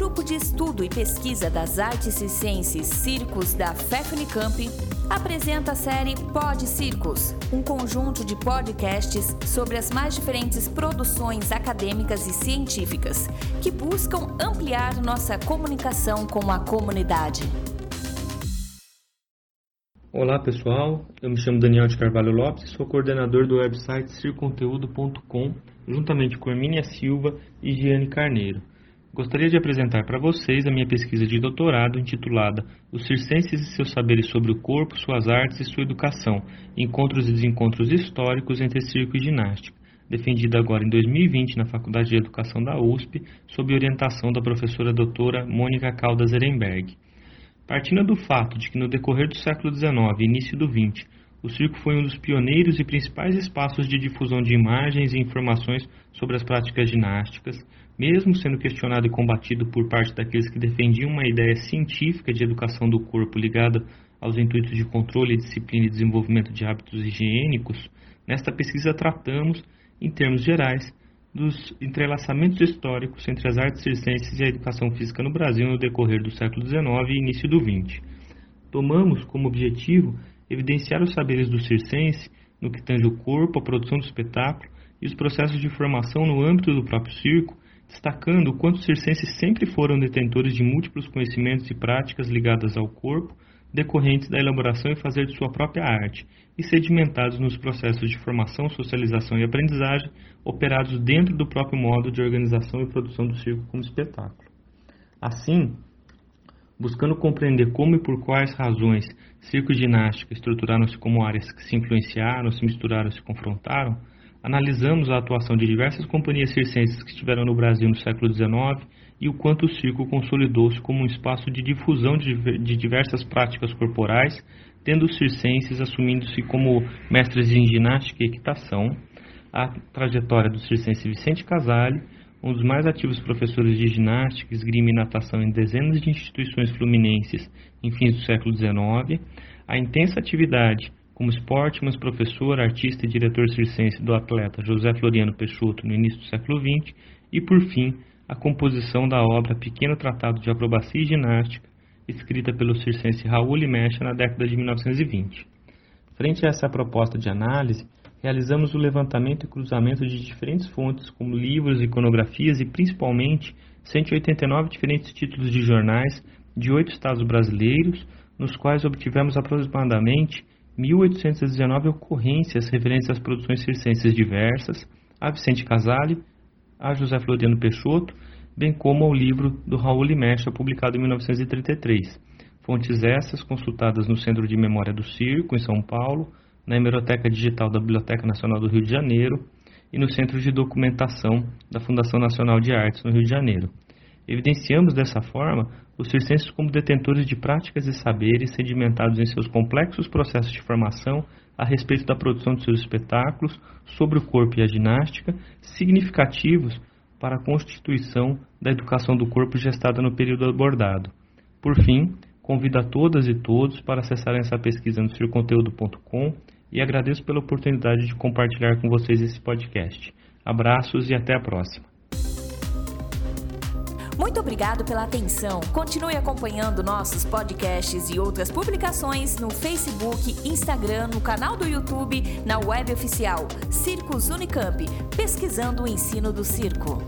Grupo de Estudo e Pesquisa das Artes Circenses Circos da FEFUNICAMP apresenta a série Pod Circos, um conjunto de podcasts sobre as mais diferentes produções acadêmicas e científicas que buscam ampliar nossa comunicação com a comunidade. Olá pessoal, eu me chamo Daniel de Carvalho Lopes e sou coordenador do website circonteúdo.com, juntamente com Hermínia Silva e Giane Carneiro. Gostaria de apresentar para vocês a minha pesquisa de doutorado intitulada Os Circenses e seus saberes sobre o corpo, suas artes e sua educação, encontros e desencontros históricos entre circo e ginástica, defendida agora em 2020 na Faculdade de Educação da USP, sob orientação da professora doutora Mônica Caldas Ehrenberg. Partindo do fato de que no decorrer do século XIX e início do XX, o circo foi um dos pioneiros e principais espaços de difusão de imagens e informações sobre as práticas ginásticas, mesmo sendo questionado e combatido por parte daqueles que defendiam uma ideia científica de educação do corpo ligada aos intuitos de controle, disciplina e desenvolvimento de hábitos higiênicos, nesta pesquisa tratamos, em termos gerais, dos entrelaçamentos históricos entre as artes circenses e a educação física no Brasil no decorrer do século XIX e início do XX. Tomamos como objetivo evidenciar os saberes do circense no que tange o corpo, a produção do espetáculo e os processos de formação no âmbito do próprio circo, destacando o quanto os circenses sempre foram detentores de múltiplos conhecimentos e práticas ligadas ao corpo, decorrentes da elaboração e fazer de sua própria arte, e sedimentados nos processos de formação, socialização e aprendizagem operados dentro do próprio modo de organização e produção do circo como espetáculo. Assim, buscando compreender como e por quais razões circo e ginástica estruturaram-se como áreas que se influenciaram, se misturaram, se confrontaram, analisamos a atuação de diversas companhias circenses que estiveram no Brasil no século XIX e o quanto o circo consolidou-se como um espaço de difusão de diversas práticas corporais, tendo os circenses assumindo-se como mestres em ginástica e equitação, a trajetória do circense Vicente Casale, um dos mais ativos professores de ginástica, esgrima e natação em dezenas de instituições fluminenses em fins do século XIX, a intensa atividade como mas professor, artista e diretor circense do atleta José Floriano Peixoto no início do século XX, e por fim, a composição da obra Pequeno Tratado de Acrobacia e Ginástica, escrita pelo circense Raul Limecha na década de 1920. Frente a essa proposta de análise, realizamos o levantamento e cruzamento de diferentes fontes, como livros, iconografias e principalmente 189 diferentes títulos de jornais de oito estados brasileiros, nos quais obtivemos aproximadamente 1.819 ocorrências referentes às produções circenses diversas, a Vicente Casale, a José Floriano Peixoto, bem como ao livro do Raul Limecha, publicado em 1933. Fontes essas consultadas no Centro de Memória do Circo, em São Paulo, na Hemeroteca Digital da Biblioteca Nacional do Rio de Janeiro e no Centro de Documentação da Fundação Nacional de Artes no Rio de Janeiro. Evidenciamos dessa forma os circenses como detentores de práticas e saberes sedimentados em seus complexos processos de formação a respeito da produção de seus espetáculos sobre o corpo e a ginástica, significativos para a constituição da educação do corpo gestada no período abordado. Por fim, convido a todas e todos para acessarem essa pesquisa no circonteúdo.com e agradeço pela oportunidade de compartilhar com vocês esse podcast. Abraços e até a próxima. Muito obrigado pela atenção. Continue acompanhando nossos podcasts e outras publicações no Facebook, Instagram, no canal do YouTube, na web oficial Circos Unicamp, pesquisando o ensino do circo.